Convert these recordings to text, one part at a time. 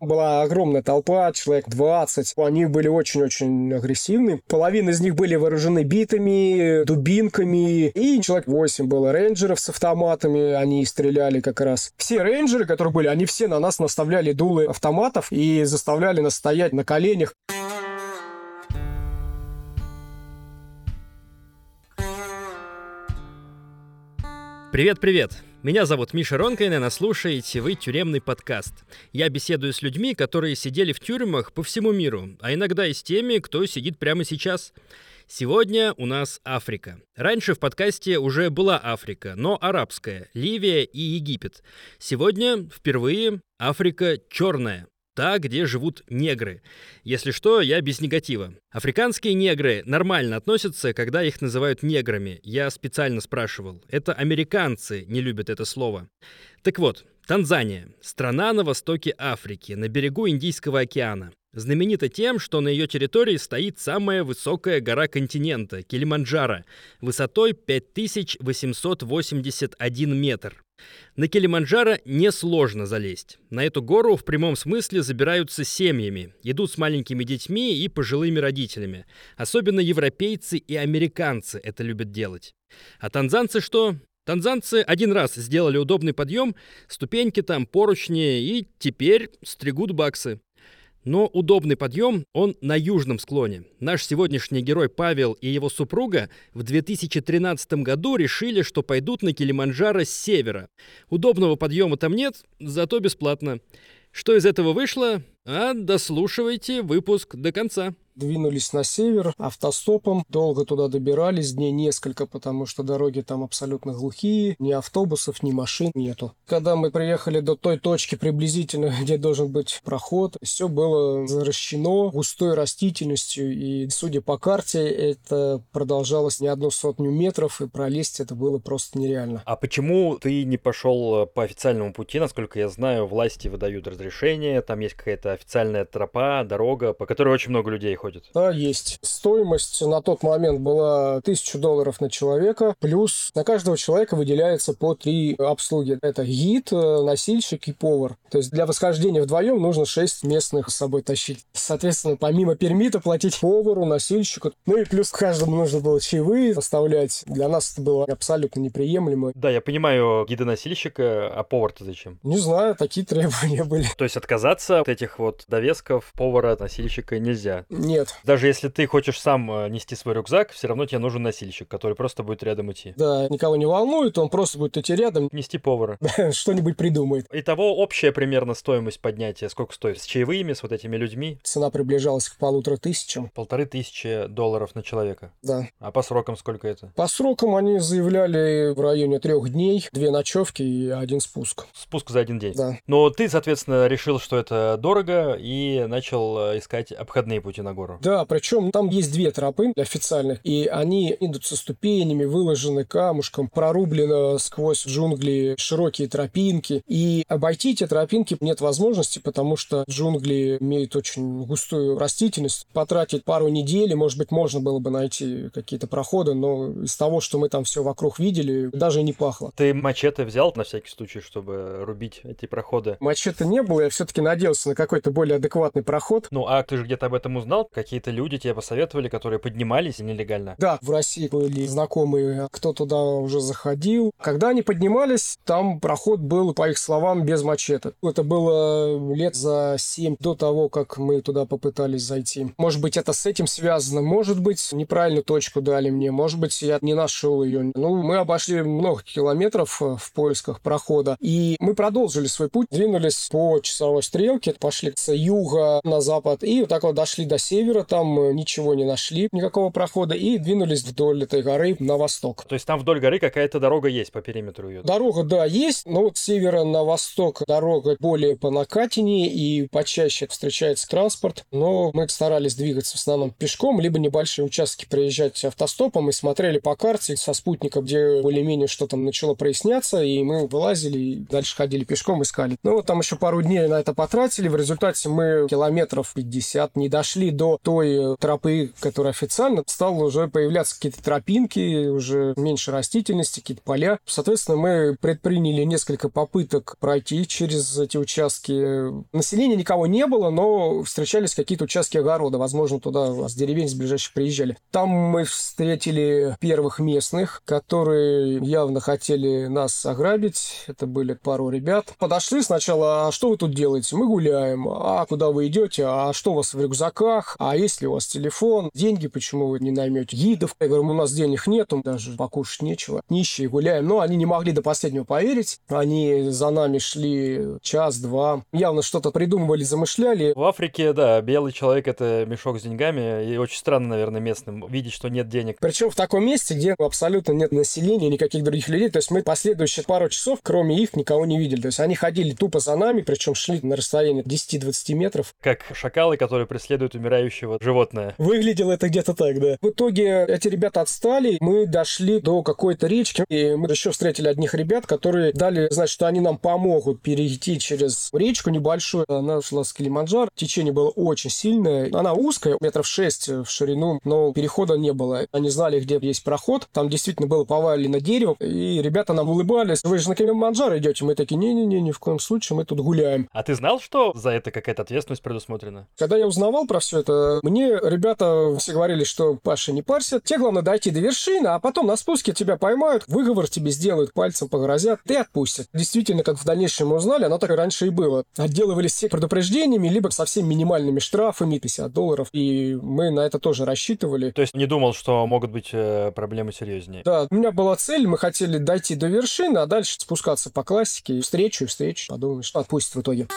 Была огромная толпа, человек 20. Они были очень-очень агрессивны. Половина из них были вооружены битами, дубинками. И человек 8 было рейнджеров с автоматами. Они стреляли как раз. Все рейнджеры, которые были, они все на нас наставляли дулы автоматов и заставляли нас стоять на коленях. Привет-привет! Меня зовут Миша Ронкайнен, а слушаете вы «Тюремный подкаст». Я беседую с людьми, которые сидели в тюрьмах по всему миру, а иногда и с теми, кто сидит прямо сейчас. Сегодня у нас Африка. Раньше в подкасте уже была Африка, но арабская, Ливия и Египет. Сегодня впервые Африка черная та, где живут негры. Если что, я без негатива. Африканские негры нормально относятся, когда их называют неграми. Я специально спрашивал. Это американцы не любят это слово. Так вот, Танзания – страна на востоке Африки, на берегу Индийского океана. Знаменита тем, что на ее территории стоит самая высокая гора континента – Килиманджаро, высотой 5881 метр. На Килиманджаро несложно залезть. На эту гору в прямом смысле забираются семьями, идут с маленькими детьми и пожилыми родителями. Особенно европейцы и американцы это любят делать. А танзанцы что? Танзанцы один раз сделали удобный подъем, ступеньки там, поручни, и теперь стригут баксы. Но удобный подъем, он на южном склоне. Наш сегодняшний герой Павел и его супруга в 2013 году решили, что пойдут на Килиманджаро с севера. Удобного подъема там нет, зато бесплатно. Что из этого вышло? А дослушивайте выпуск до конца двинулись на север автостопом. Долго туда добирались, дней несколько, потому что дороги там абсолютно глухие. Ни автобусов, ни машин нету. Когда мы приехали до той точки приблизительно, где должен быть проход, все было заращено густой растительностью. И, судя по карте, это продолжалось не одну сотню метров, и пролезть это было просто нереально. А почему ты не пошел по официальному пути? Насколько я знаю, власти выдают разрешение, там есть какая-то официальная тропа, дорога, по которой очень много людей ходит ходит? Да, есть. Стоимость на тот момент была 1000 долларов на человека, плюс на каждого человека выделяется по три обслуги. Это гид, э, носильщик и повар. То есть для восхождения вдвоем нужно 6 местных с собой тащить. Соответственно, помимо пермита платить повару, носильщику. Ну и плюс каждому нужно было чаевые оставлять. Для нас это было абсолютно неприемлемо. Да, я понимаю гида-носильщика, а повар-то зачем? Не знаю, такие требования были. То есть отказаться от этих вот довесков повара-носильщика нельзя? Нет. Даже если ты хочешь сам э, нести свой рюкзак, все равно тебе нужен носильщик, который просто будет рядом идти. Да, никого не волнует, он просто будет идти рядом. Нести повара. Что-нибудь придумает. Итого общая примерно стоимость поднятия сколько стоит? С чаевыми, с вот этими людьми? Цена приближалась к полутора тысячам. Полторы тысячи долларов на человека? Да. А по срокам сколько это? По срокам они заявляли в районе трех дней, две ночевки и один спуск. Спуск за один день? Да. Но ты, соответственно, решил, что это дорого и начал э, искать обходные пути на гору гору. Да, причем там есть две тропы официальных, и они идут со ступенями, выложены камушком, прорублено сквозь джунгли широкие тропинки. И обойти эти тропинки нет возможности, потому что джунгли имеют очень густую растительность. Потратить пару недель, может быть, можно было бы найти какие-то проходы, но из того, что мы там все вокруг видели, даже не пахло. Ты мачете взял на всякий случай, чтобы рубить эти проходы? Мачете не было, я все-таки надеялся на какой-то более адекватный проход. Ну, а ты же где-то об этом узнал? Какие-то люди тебе посоветовали, которые поднимались нелегально? Да, в России были знакомые, кто туда уже заходил. Когда они поднимались, там проход был, по их словам, без мачете. Это было лет за семь до того, как мы туда попытались зайти. Может быть, это с этим связано, может быть, неправильную точку дали мне, может быть, я не нашел ее. Ну, мы обошли много километров э, в поисках прохода, и мы продолжили свой путь, двинулись по часовой стрелке, пошли с юга на запад, и вот так вот дошли до севера, севера, там э, ничего не нашли, никакого прохода, и двинулись вдоль этой горы на восток. То есть там вдоль горы какая-то дорога есть по периметру ее? Дорога, да, есть, но вот с севера на восток дорога более по накатине и почаще встречается транспорт, но мы старались двигаться в основном пешком, либо небольшие участки проезжать автостопом и смотрели по карте со спутника, где более-менее что там начало проясняться, и мы вылазили и дальше ходили пешком, искали. Ну, вот там еще пару дней на это потратили, в результате мы километров 50 не дошли до до той тропы, которая официально, стало уже появляться какие-то тропинки, уже меньше растительности, какие-то поля. Соответственно, мы предприняли несколько попыток пройти через эти участки. Населения никого не было, но встречались какие-то участки огорода. Возможно, туда с деревень с ближайших приезжали. Там мы встретили первых местных, которые явно хотели нас ограбить. Это были пару ребят. Подошли сначала, а что вы тут делаете? Мы гуляем. А куда вы идете? А что у вас в рюкзаках? А есть ли у вас телефон? Деньги почему вы не наймете? Гидов? Я говорю, у нас денег нету, даже покушать нечего. Нищие гуляем. Но они не могли до последнего поверить. Они за нами шли час-два. Явно что-то придумывали, замышляли. В Африке, да, белый человек — это мешок с деньгами. И очень странно, наверное, местным видеть, что нет денег. Причем в таком месте, где абсолютно нет населения, никаких других людей. То есть мы последующие пару часов, кроме их, никого не видели. То есть они ходили тупо за нами, причем шли на расстоянии 10-20 метров. Как шакалы, которые преследуют умирающего животное. Выглядело это где-то так, да. В итоге эти ребята отстали, мы дошли до какой-то речки, и мы еще встретили одних ребят, которые дали знать, что они нам помогут перейти через речку небольшую. Она шла с Килиманджар. Течение было очень сильное. Она узкая, метров 6 в ширину, но перехода не было. Они знали, где есть проход. Там действительно было повалено дерево, и ребята нам улыбались. Вы же на Килиманджаро идете? Мы такие, не-не-не, ни в коем случае, мы тут гуляем. А ты знал, что за это какая-то ответственность предусмотрена? Когда я узнавал про все это, мне ребята все говорили, что Паша, не парься, тебе главное дойти до вершины, а потом на спуске тебя поймают, выговор тебе сделают, пальцем погрозят и отпустят. Действительно, как в дальнейшем мы узнали, оно так и раньше и было. Отделывались все предупреждениями, либо совсем минимальными штрафами, 50 долларов, и мы на это тоже рассчитывали. То есть не думал, что могут быть э, проблемы серьезнее? Да, у меня была цель, мы хотели дойти до вершины, а дальше спускаться по классике, встречу и встречу, подумаешь, отпустят в итоге.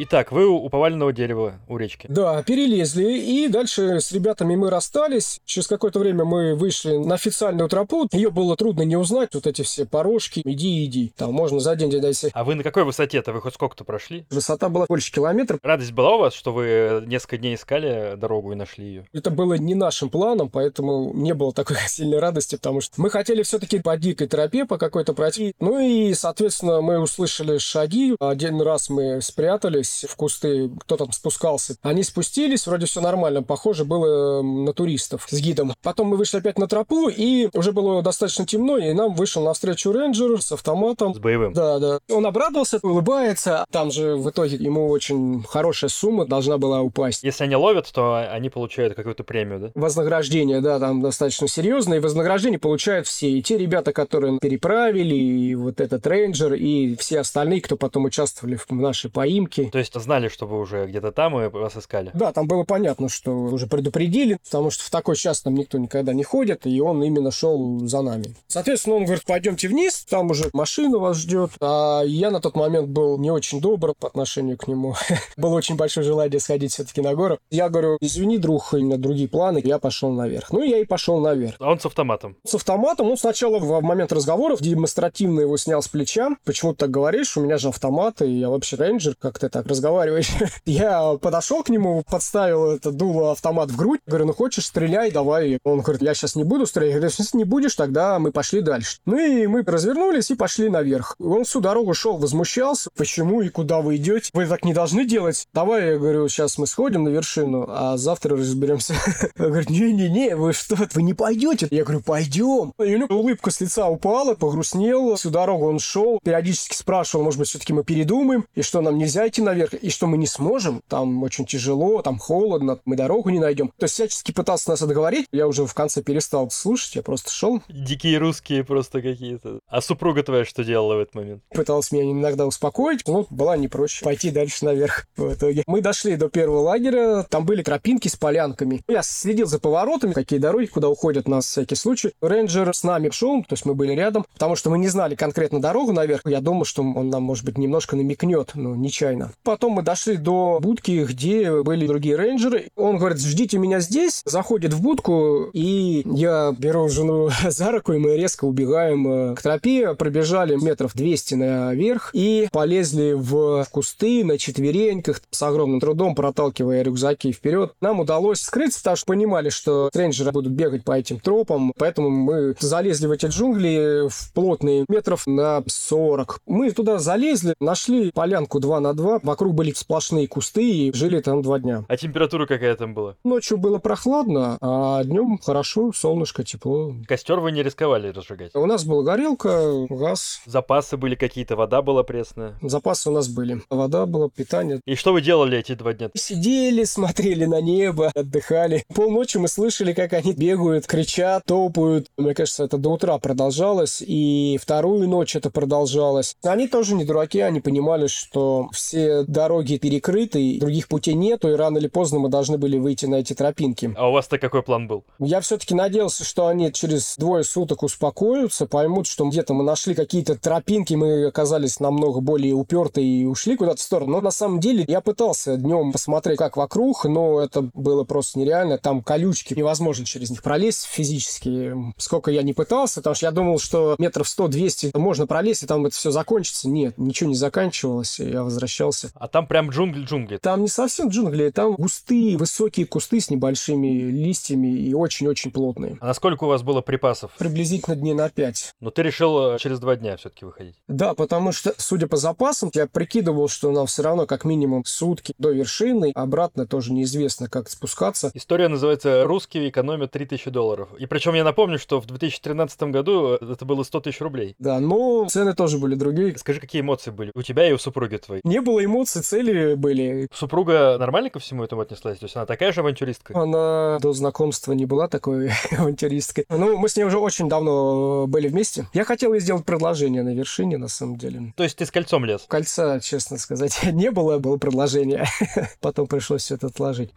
Итак, вы у поваленного дерева у речки. Да, перелезли, и дальше с ребятами мы расстались. Через какое-то время мы вышли на официальную тропу. Ее было трудно не узнать, вот эти все порожки. Иди, иди. Там можно за день дойти. А вы на какой высоте-то? Вы хоть сколько-то прошли? Высота была больше километра. Радость была у вас, что вы несколько дней искали дорогу и нашли ее? Это было не нашим планом, поэтому не было такой сильной радости, потому что мы хотели все-таки по дикой тропе, по какой-то пройти. Ну и, соответственно, мы услышали шаги. Один раз мы спрятались в кусты, кто там спускался. Они спустились, вроде все нормально, похоже было на туристов с гидом. Потом мы вышли опять на тропу, и уже было достаточно темно, и нам вышел навстречу рейнджер с автоматом. С боевым? Да, да. Он обрадовался, улыбается. Там же в итоге ему очень хорошая сумма должна была упасть. Если они ловят, то они получают какую-то премию, да? Вознаграждение, да, там достаточно серьезное. И вознаграждение получают все. И те ребята, которые переправили, и вот этот рейнджер, и все остальные, кто потом участвовали в нашей поимке. То есть знали, что вы уже где-то там и вас искали? Да, там было понятно, что уже предупредили, потому что в такой час там никто никогда не ходит, и он именно шел за нами. Соответственно, он говорит, пойдемте вниз, там уже машина вас ждет. А я на тот момент был не очень добр по отношению к нему. было очень большое желание сходить все-таки на гору. Я говорю, извини, друг, у меня другие планы, я пошел наверх. Ну, я и пошел наверх. А он с автоматом? С автоматом. Он сначала в момент разговоров демонстративно его снял с плеча. Почему ты так говоришь? У меня же автомат, и я вообще рейнджер, как ты так разговариваешь. я подошел к нему, подставил это дуло автомат в грудь. Говорю, ну хочешь, стреляй, давай. Он говорит, я сейчас не буду стрелять. Я говорю, если не будешь, тогда мы пошли дальше. Ну и мы развернулись и пошли наверх. Он всю дорогу шел, возмущался. Почему и куда вы идете? Вы так не должны делать. Давай, я говорю, сейчас мы сходим на вершину, а завтра разберемся. Он говорит, не-не-не, вы что, вы не пойдете? Я говорю, пойдем. И у него улыбка с лица упала, погрустнел. Всю дорогу он шел, периодически спрашивал, может быть, все-таки мы передумаем, и что нам нельзя идти наверх, и что мы не сможем, там очень тяжело, там холодно, мы дорогу не найдем. То есть всячески пытался нас отговорить. Я уже в конце перестал слушать, я просто шел. Дикие русские просто какие-то. А супруга твоя что делала в этот момент? Пыталась меня иногда успокоить, но была не проще пойти дальше наверх в итоге. Мы дошли до первого лагеря, там были тропинки с полянками. Я следил за поворотами, какие дороги, куда уходят на всякий случай. Рейнджер с нами шел, то есть мы были рядом, потому что мы не знали конкретно дорогу наверх. Я думал, что он нам, может быть, немножко намекнет, но нечаянно. Потом мы дошли до будки, где были другие рейнджеры. Он говорит, ждите меня здесь. Заходит в будку, и я беру жену за руку, и мы резко убегаем э, к тропе. Пробежали метров 200 наверх и полезли в кусты на четвереньках с огромным трудом, проталкивая рюкзаки вперед. Нам удалось скрыться, потому что понимали, что рейнджеры будут бегать по этим тропам, поэтому мы залезли в эти джунгли в плотные метров на 40. Мы туда залезли, нашли полянку 2 на 2, вокруг были сплошные кусты и жили там два дня. А температура какая там была? Ночью было прохладно, а днем хорошо, солнышко, тепло. Костер вы не рисковали разжигать? У нас была горелка, газ. Запасы были какие-то, вода была пресная? Запасы у нас были. Вода была, питание. И что вы делали эти два дня? Сидели, смотрели на небо, отдыхали. Полночи мы слышали, как они бегают, кричат, топают. Мне кажется, это до утра продолжалось, и вторую ночь это продолжалось. Они тоже не дураки, они понимали, что все дороги перекрыты, других путей нету, и рано или поздно мы должны были выйти на эти тропинки. А у вас-то какой план был? Я все-таки надеялся, что они через двое суток успокоятся, поймут, что где-то мы нашли какие-то тропинки, мы оказались намного более упертые и ушли куда-то в сторону. Но на самом деле я пытался днем посмотреть, как вокруг, но это было просто нереально. Там колючки, невозможно через них пролезть физически. Сколько я не пытался, потому что я думал, что метров 100-200 можно пролезть, и там это все закончится. Нет, ничего не заканчивалось, и я возвращался. А там прям джунгли-джунгли? Там не совсем джунгли, там густые, высокие кусты с небольшими листьями и очень-очень плотные. А насколько у вас было припасов? Приблизительно дней на 5. Но ты решил э, через два дня все-таки выходить? Да, потому что, судя по запасам, я прикидывал, что нам все равно как минимум сутки до вершины, обратно тоже неизвестно, как спускаться. История называется «Русские экономят 3000 долларов». И причем я напомню, что в 2013 году это было 100 тысяч рублей. Да, но цены тоже были другие. Скажи, какие эмоции были у тебя и у супруги твоей? Не было эмоций, цели были. Супруга нормально ко всему этому отнеслась? То есть она такая же авантюристка? Она до знакомства не была такой авантюристкой. Ну, мы с ней уже очень давно были вместе. Я хотел ей сделать предложение на вершине, на самом деле. То есть ты с кольцом лез? Кольца, честно сказать, не было, было предложение. Потом пришлось все это отложить.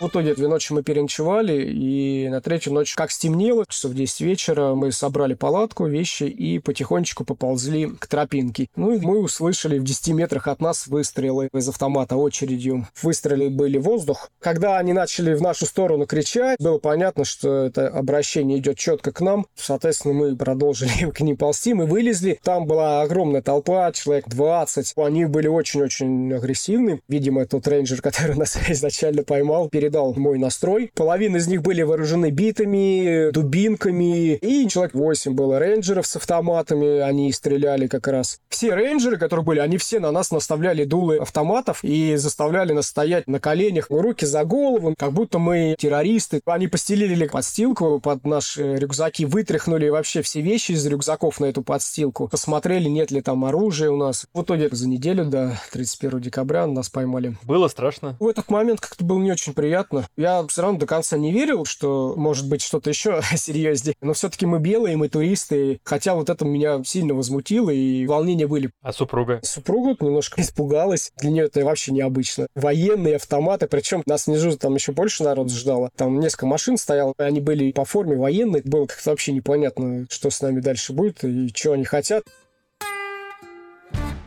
В итоге две ночи мы переночевали, и на третью ночь, как стемнело, часов 10 вечера, мы собрали палатку, вещи и потихонечку поползли к тропинке. Ну и мы услышали в 10 метрах от нас выстрелы из автомата очередью. Выстрелы были в воздух. Когда они начали в нашу сторону кричать, было понятно, что это обращение идет четко к нам. Соответственно, мы продолжили к ним ползти, мы вылезли. Там была огромная толпа, человек 20. Они были очень-очень агрессивны. Видимо, тот рейнджер, который нас изначально поймал, перед передал мой настрой. Половина из них были вооружены битами, дубинками, и человек 8 было рейнджеров с автоматами, они стреляли как раз. Все рейнджеры, которые были, они все на нас наставляли дулы автоматов и заставляли нас стоять на коленях, руки за голову, как будто мы террористы. Они постелили подстилку под наши рюкзаки, вытряхнули вообще все вещи из рюкзаков на эту подстилку, посмотрели, нет ли там оружия у нас. В итоге за неделю до 31 декабря нас поймали. Было страшно? В этот момент как-то было не очень приятно приятно. Я все равно до конца не верил, что может быть что-то еще серьезнее. Но все-таки мы белые, мы туристы. Хотя вот это меня сильно возмутило, и волнения были. А супруга? Супруга немножко испугалась. Для нее это вообще необычно. Военные автоматы, причем нас внизу там еще больше народ ждало. Там несколько машин стояло, они были по форме военные. Было как-то вообще непонятно, что с нами дальше будет и что они хотят.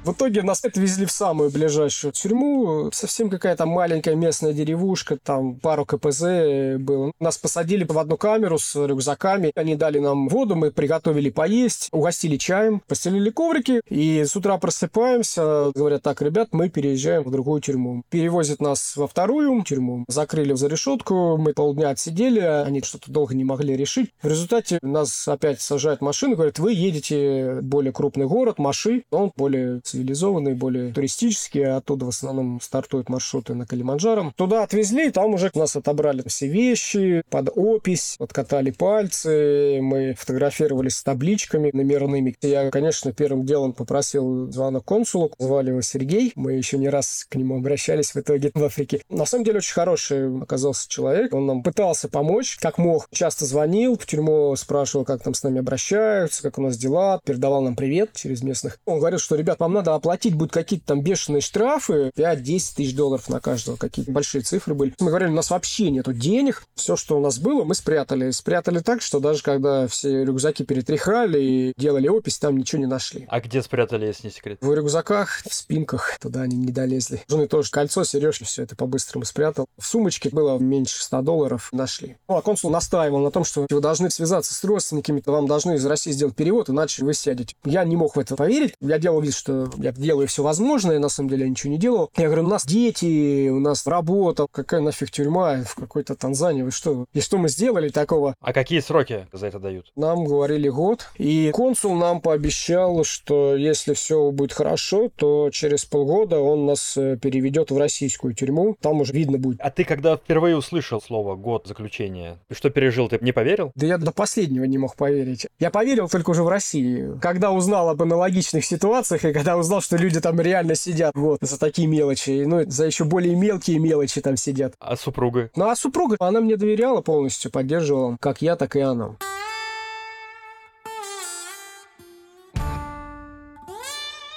В итоге нас отвезли в самую ближайшую тюрьму. Совсем какая-то маленькая местная деревушка, там пару КПЗ было. Нас посадили в одну камеру с рюкзаками. Они дали нам воду, мы приготовили поесть, угостили чаем, постелили коврики. И с утра просыпаемся, говорят, так, ребят, мы переезжаем в другую тюрьму. Перевозят нас во вторую тюрьму, закрыли за решетку, мы полдня отсидели, они что-то долго не могли решить. В результате нас опять сажают в машину, говорят, вы едете в более крупный город, Маши, он более цивилизованные, более туристические. Оттуда в основном стартуют маршруты на Калиманджаро. Туда отвезли, там уже нас отобрали все вещи под опись, откатали пальцы, мы фотографировались с табличками номерными. Я, конечно, первым делом попросил звонок консулу, звали его Сергей. Мы еще не раз к нему обращались в итоге в Африке. На самом деле очень хороший оказался человек. Он нам пытался помочь, как мог. Часто звонил в тюрьму, спрашивал, как там с нами обращаются, как у нас дела, передавал нам привет через местных. Он говорил, что, ребят, вам надо надо оплатить будут какие-то там бешеные штрафы, 5-10 тысяч долларов на каждого, какие-то большие цифры были. Мы говорили, у нас вообще нету денег, все, что у нас было, мы спрятали. Спрятали так, что даже когда все рюкзаки перетряхали и делали опись, там ничего не нашли. А где спрятали, если не секрет? В рюкзаках, в спинках, туда они не долезли. Жены тоже кольцо, сережки, все это по-быстрому спрятал. В сумочке было меньше 100 долларов, нашли. Ну, а консул настаивал на том, что вы должны связаться с родственниками, вам должны из России сделать перевод, иначе вы сядете. Я не мог в это поверить. Я делал вид, что я делаю все возможное, на самом деле я ничего не делал. Я говорю, у нас дети, у нас работа, какая нафиг тюрьма в какой-то Танзании, вы что? И что мы сделали такого? А какие сроки за это дают? Нам говорили год, и консул нам пообещал, что если все будет хорошо, то через полгода он нас э, переведет в российскую тюрьму, там уже видно будет. А ты когда впервые услышал слово «год заключения», что пережил, ты не поверил? Да я до последнего не мог поверить. Я поверил только уже в России. Когда узнал об аналогичных ситуациях, и когда узнал, что люди там реально сидят вот за такие мелочи, ну, за еще более мелкие мелочи там сидят. А супруга? Ну, а супруга, она мне доверяла полностью, поддерживала, как я, так и она.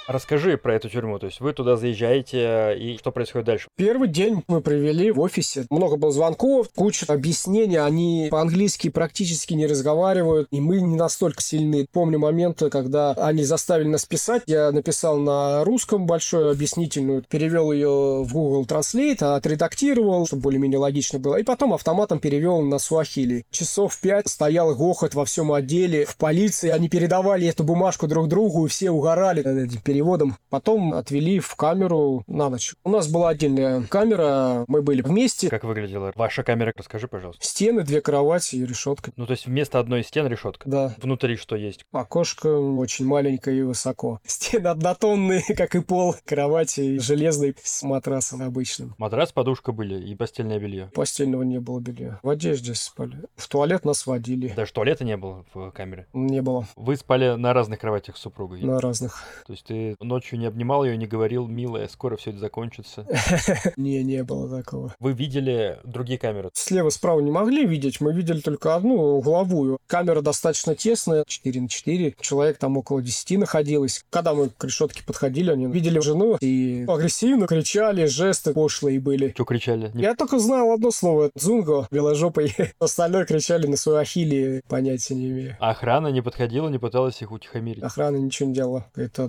Расскажи про эту тюрьму. То есть вы туда заезжаете, и что происходит дальше? Первый день мы провели в офисе. Много было звонков, куча объяснений. Они по-английски практически не разговаривают, и мы не настолько сильны. Помню моменты, когда они заставили нас писать. Я написал на русском большую объяснительную, перевел ее в Google Translate, отредактировал, чтобы более-менее логично было. И потом автоматом перевел на суахили. Часов пять стоял гохот во всем отделе. В полиции они передавали эту бумажку друг другу, и все угорали переводом. Потом отвели в камеру на ночь. У нас была отдельная камера, мы были вместе. Как выглядела ваша камера? Расскажи, пожалуйста. Стены, две кровати и решетка. Ну, то есть вместо одной стен решетка? Да. Внутри что есть? Окошко очень маленькое и высоко. Стены однотонные, как и пол. Кровати железные с матрасом обычным. Матрас, подушка были и постельное белье? Постельного не было белья. В одежде спали. В туалет нас водили. Даже туалета не было в камере? Не было. Вы спали на разных кроватях с супругой? На разных. То есть ты ночью не обнимал ее, не говорил, милая, скоро все это закончится? Не, не было такого. Вы видели другие камеры? Слева, справа не могли видеть, мы видели только одну угловую. Камера достаточно тесная, 4 на 4. Человек там около 10 находилось. Когда мы к решетке подходили, они видели жену и агрессивно кричали, жесты пошлые были. Что кричали? Я только знал одно слово. Дзунго, беложопый. Остальное кричали на суахили, понятия не имею. А охрана не подходила, не пыталась их утихомирить? Охрана ничего не делала. Это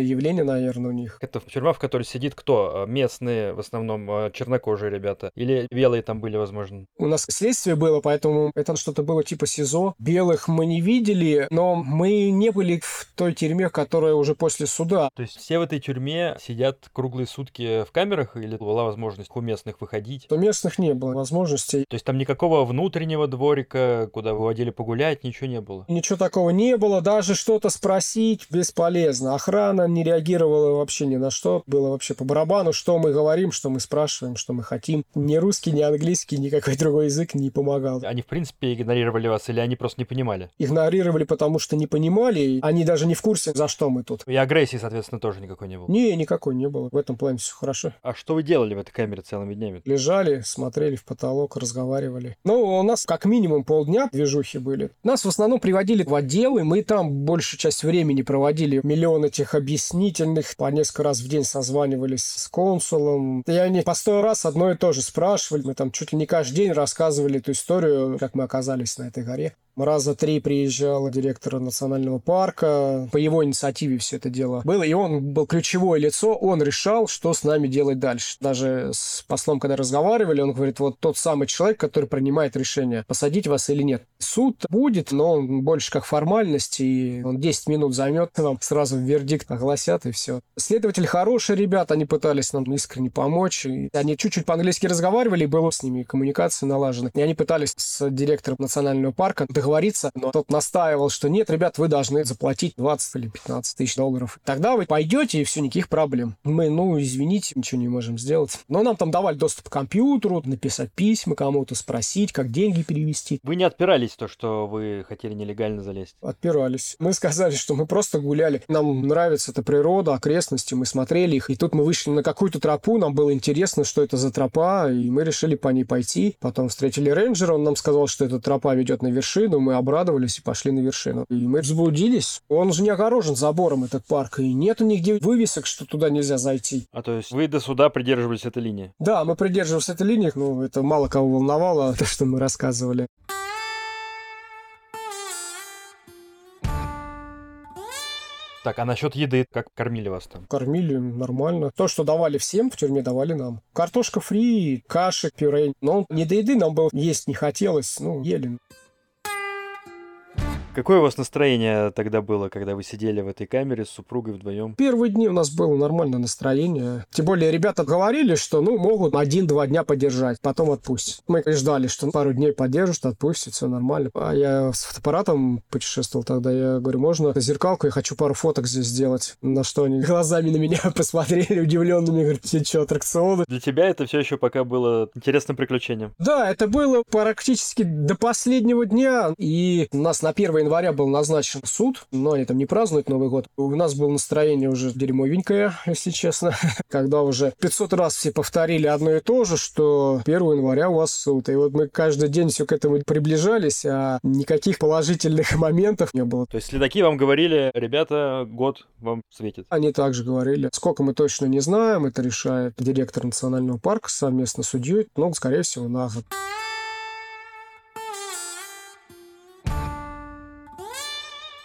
нормальное явление, наверное, у них. Это тюрьма, в которой сидит кто? Местные, в основном, э, чернокожие ребята? Или белые там были, возможно? У нас следствие было, поэтому это что-то было типа СИЗО. Белых мы не видели, но мы не были в той тюрьме, которая уже после суда. То есть все в этой тюрьме сидят круглые сутки в камерах, или была возможность у местных выходить? У местных не было возможностей. То есть там никакого внутреннего дворика, куда выводили погулять, ничего не было? Ничего такого не было, даже что-то спросить бесполезно. Охрана не реагировала вообще ни на что. Было вообще по барабану, что мы говорим, что мы спрашиваем, что мы хотим. Ни русский, ни английский, никакой другой язык не помогал. Они, в принципе, игнорировали вас, или они просто не понимали? Игнорировали, потому что не понимали. Они даже не в курсе, за что мы тут. И агрессии, соответственно, тоже никакой не было? Не, никакой не было. В этом плане все хорошо. А что вы делали в этой камере целыми днями? Лежали, смотрели в потолок, разговаривали. Ну, у нас как минимум полдня движухи были. Нас в основном приводили в отделы, мы там большую часть времени проводили. Миллион этих объяснительных, по несколько раз в день созванивались с консулом. И они по сто раз одно и то же спрашивали. Мы там чуть ли не каждый день рассказывали эту историю, как мы оказались на этой горе. Раза три приезжал директор национального парка. По его инициативе все это дело было. И он был ключевое лицо. Он решал, что с нами делать дальше. Даже с послом, когда разговаривали, он говорит, вот тот самый человек, который принимает решение, посадить вас или нет. Суд будет, но он больше как формальность, и он 10 минут займет, вам сразу вердикт огласят, и все. Следователи хорошие ребята, они пытались нам искренне помочь. И они чуть-чуть по-английски разговаривали, и была с ними коммуникация налажена. И они пытались с директором национального парка договориться, но тот настаивал, что нет, ребят, вы должны заплатить 20 или 15 тысяч долларов. Тогда вы пойдете, и все, никаких проблем. Мы, ну, извините, ничего не можем сделать. Но нам там давали доступ к компьютеру, написать письма кому-то, спросить, как деньги перевести. Вы не отпирались то, что вы хотели нелегально залезть? Отпирались. Мы сказали, что мы просто гуляли. Нам нравится эта природа, окрестности, мы смотрели их. И тут мы вышли на какую-то тропу, нам было интересно, что это за тропа, и мы решили по ней пойти. Потом встретили рейнджера, он нам сказал, что эта тропа ведет на вершину, вершину, мы обрадовались и пошли на вершину. И мы заблудились. Он же не огорожен забором, этот парк, и нету нигде вывесок, что туда нельзя зайти. А то есть вы до суда придерживались этой линии? Да, мы придерживались этой линии, ну, это мало кого волновало, то, что мы рассказывали. Так, а насчет еды, как кормили вас там? Кормили нормально. То, что давали всем, в тюрьме давали нам. Картошка фри, каши, пюре. Но не до еды нам было есть не хотелось, ну, ели. Какое у вас настроение тогда было, когда вы сидели в этой камере с супругой вдвоем? Первые дни у нас было нормальное настроение. Тем более ребята говорили, что ну могут один-два дня подержать, потом отпустят. Мы ждали, что пару дней поддержат, отпустят, все нормально. А я с фотоаппаратом путешествовал тогда. Я говорю, можно зеркалку, я хочу пару фоток здесь сделать. На что они глазами на меня посмотрели удивленными, говорят, все что, аттракционы? Для тебя это все еще пока было интересным приключением? Да, это было практически до последнего дня. И у нас на первый января был назначен суд, но они там не празднуют Новый год. У нас было настроение уже дерьмовенькое, если честно, когда уже 500 раз все повторили одно и то же, что 1 января у вас суд. И вот мы каждый день все к этому приближались, а никаких положительных моментов не было. То есть следаки вам говорили, ребята, год вам светит? Они также говорили. Сколько мы точно не знаем, это решает директор национального парка совместно с судьей, но, скорее всего, на год.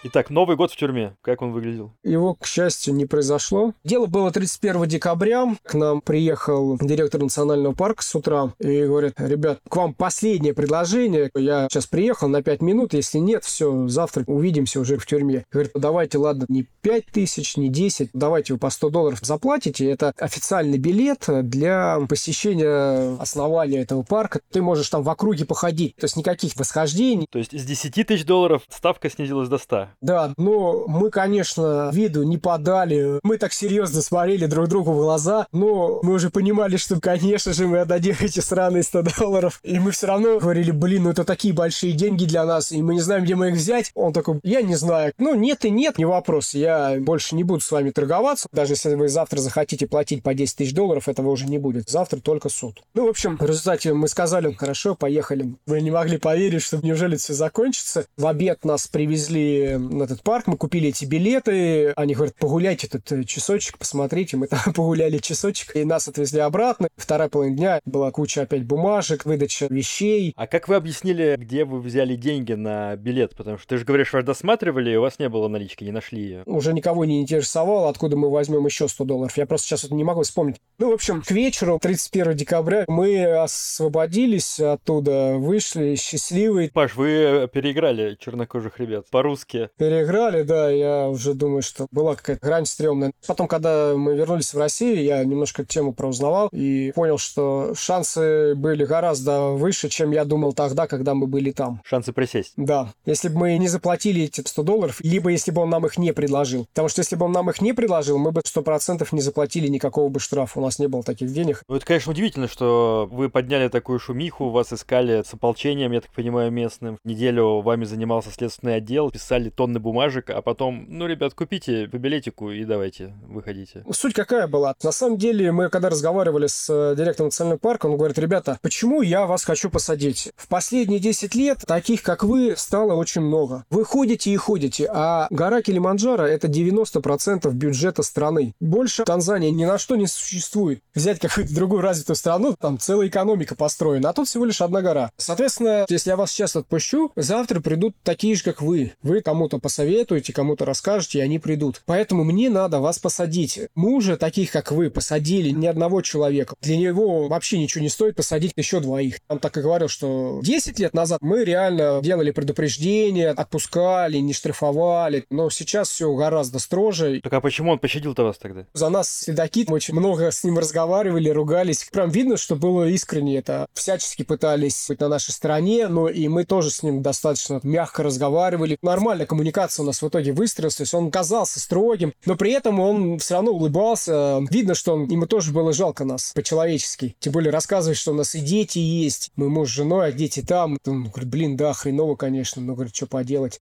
Итак, Новый год в тюрьме. Как он выглядел? Его, к счастью, не произошло. Дело было 31 декабря. К нам приехал директор национального парка с утра и говорит, ребят, к вам последнее предложение. Я сейчас приехал на 5 минут. Если нет, все, завтра увидимся уже в тюрьме. Говорит, «Ну, давайте, ладно, не 5 тысяч, не 10. Давайте вы по 100 долларов заплатите. Это официальный билет для посещения основания этого парка. Ты можешь там в округе походить. То есть никаких восхождений. То есть из 10 тысяч долларов ставка снизилась до 100? Да, но мы, конечно, виду не подали. Мы так серьезно смотрели друг другу в глаза, но мы уже понимали, что, конечно же, мы отдадим эти сраные 100 долларов. И мы все равно говорили, блин, ну это такие большие деньги для нас, и мы не знаем, где мы их взять. Он такой, я не знаю. Ну, нет и нет, не вопрос. Я больше не буду с вами торговаться. Даже если вы завтра захотите платить по 10 тысяч долларов, этого уже не будет. Завтра только суд. Ну, в общем, в результате мы сказали, хорошо, поехали. Вы не могли поверить, что неужели все закончится. В обед нас привезли на этот парк, мы купили эти билеты, они говорят, погуляйте тут э, часочек, посмотрите, мы там погуляли часочек, и нас отвезли обратно. Вторая половина дня была куча опять бумажек, выдача вещей. А как вы объяснили, где вы взяли деньги на билет? Потому что ты же говоришь, вас досматривали, и у вас не было налички, не нашли ее. Уже никого не интересовало, откуда мы возьмем еще 100 долларов. Я просто сейчас это не могу вспомнить. Ну, в общем, к вечеру 31 декабря мы освободились оттуда, вышли счастливые. Паш, вы переиграли чернокожих ребят по-русски переиграли, да, я уже думаю, что была какая-то грань стрёмная. Потом, когда мы вернулись в Россию, я немножко тему проузнавал и понял, что шансы были гораздо выше, чем я думал тогда, когда мы были там. Шансы присесть? Да. Если бы мы не заплатили эти 100 долларов, либо если бы он нам их не предложил. Потому что если бы он нам их не предложил, мы бы 100% не заплатили никакого бы штрафа. У нас не было таких денег. Ну, это, конечно, удивительно, что вы подняли такую шумиху, вас искали с ополчением, я так понимаю, местным. Неделю вами занимался следственный отдел, писали тонны бумажек, а потом, ну, ребят, купите по билетику и давайте, выходите. Суть какая была? На самом деле, мы когда разговаривали с э, директором национального парка, он говорит, ребята, почему я вас хочу посадить? В последние 10 лет таких, как вы, стало очень много. Вы ходите и ходите, а гора Килиманджаро — это 90% бюджета страны. Больше Танзания ни на что не существует. Взять какую-то другую развитую страну, там целая экономика построена, а тут всего лишь одна гора. Соответственно, если я вас сейчас отпущу, завтра придут такие же, как вы. Вы кому-то посоветуете, кому-то расскажете, и они придут. Поэтому мне надо вас посадить. Мужа, таких как вы, посадили ни одного человека. Для него вообще ничего не стоит посадить еще двоих. Он так и говорил, что 10 лет назад мы реально делали предупреждения, отпускали, не штрафовали. Но сейчас все гораздо строже. Так а почему он пощадил-то вас тогда? За нас следаки, мы очень много с ним разговаривали, ругались. Прям видно, что было искренне это. Всячески пытались быть на нашей стороне, но и мы тоже с ним достаточно мягко разговаривали. Нормальная коммуникация у нас в итоге выстроилась. То есть он казался строгим, но при этом он все равно улыбался. Видно, что он, ему тоже было жалко нас по-человечески. Тем более рассказывает, что у нас и дети есть. Мы муж с женой, а дети там. Он говорит, блин, да, хреново, конечно, но, говорит, что поделать.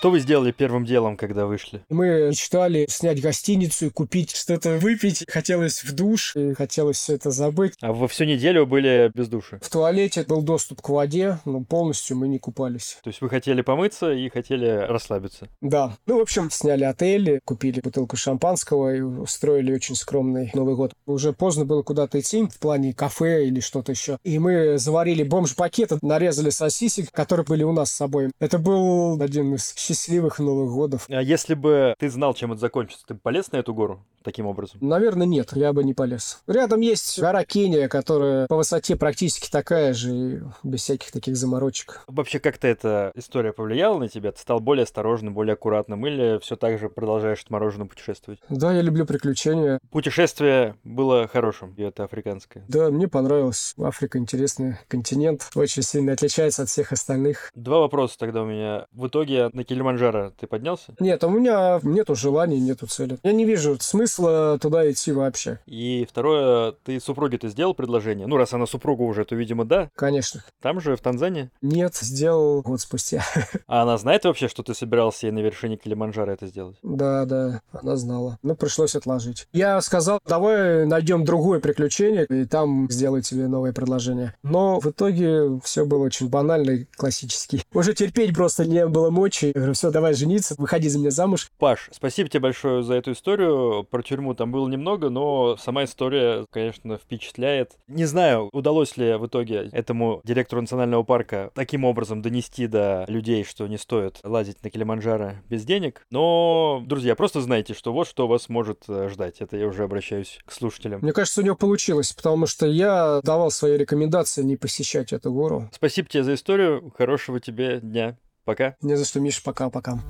Что вы сделали первым делом, когда вышли? Мы мечтали снять гостиницу купить что-то выпить. Хотелось в душ, и хотелось все это забыть. А вы всю неделю были без души? В туалете был доступ к воде, но полностью мы не купались. То есть вы хотели помыться и хотели расслабиться? Да. Ну, в общем, сняли отель, купили бутылку шампанского и устроили очень скромный Новый год. Уже поздно было куда-то идти в плане кафе или что-то еще. И мы заварили бомж-пакет, нарезали сосисек, которые были у нас с собой. Это был один из счастливых Новых годов. А если бы ты знал, чем это закончится, ты бы полез на эту гору таким образом? Наверное, нет, я бы не полез. Рядом есть гора Кения, которая по высоте практически такая же, и без всяких таких заморочек. Вообще, как-то эта история повлияла на тебя? Ты стал более осторожным, более аккуратным, или все так же продолжаешь отмороженно путешествовать? Да, я люблю приключения. Путешествие было хорошим, и это африканское. Да, мне понравилось. Африка интересный континент, очень сильно отличается от всех остальных. Два вопроса тогда у меня. В итоге на Килиманджаро ты поднялся? Нет, у меня нету желания, нету цели. Я не вижу смысла туда идти вообще. И второе, ты супруге ты сделал предложение? Ну, раз она супруга уже, то, видимо, да. Конечно. Там же, в Танзании? Нет, сделал год спустя. А она знает вообще, что ты собирался ей на вершине Килиманджаро это сделать? Да, да, она знала. Но пришлось отложить. Я сказал, давай найдем другое приключение, и там сделаю тебе новое предложение. Но в итоге все было очень банально и классически. Уже терпеть просто не было мочи. Говорю, все, давай жениться, выходи за меня замуж. Паш, спасибо тебе большое за эту историю. Про тюрьму там было немного, но сама история, конечно, впечатляет. Не знаю, удалось ли в итоге этому директору национального парка таким образом донести до людей, что не стоит лазить на Килиманджаро без денег. Но, друзья, просто знайте, что вот что вас может э, ждать. Это я уже обращаюсь к слушателям. Мне кажется, у него получилось, потому что я давал свои рекомендации не посещать эту гору. Спасибо тебе за историю. Хорошего тебе дня. Пока. Не за что, Миша, пока-пока.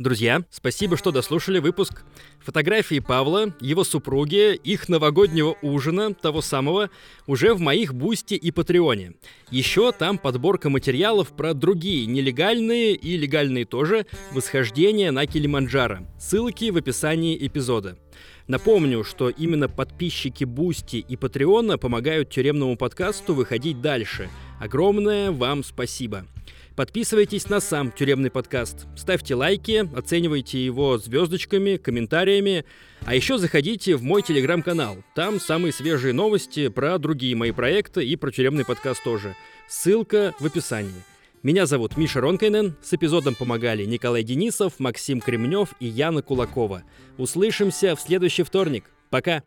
Друзья, спасибо, что дослушали выпуск. Фотографии Павла, его супруги, их новогоднего ужина, того самого, уже в моих Бусти и Патреоне. Еще там подборка материалов про другие нелегальные и легальные тоже восхождения на Килиманджаро. Ссылки в описании эпизода. Напомню, что именно подписчики Бусти и Патреона помогают тюремному подкасту выходить дальше. Огромное вам спасибо. Подписывайтесь на сам тюремный подкаст, ставьте лайки, оценивайте его звездочками, комментариями, а еще заходите в мой телеграм-канал. Там самые свежие новости про другие мои проекты и про тюремный подкаст тоже. Ссылка в описании. Меня зовут Миша Ронкайнен. С эпизодом помогали Николай Денисов, Максим Кремнев и Яна Кулакова. Услышимся в следующий вторник. Пока!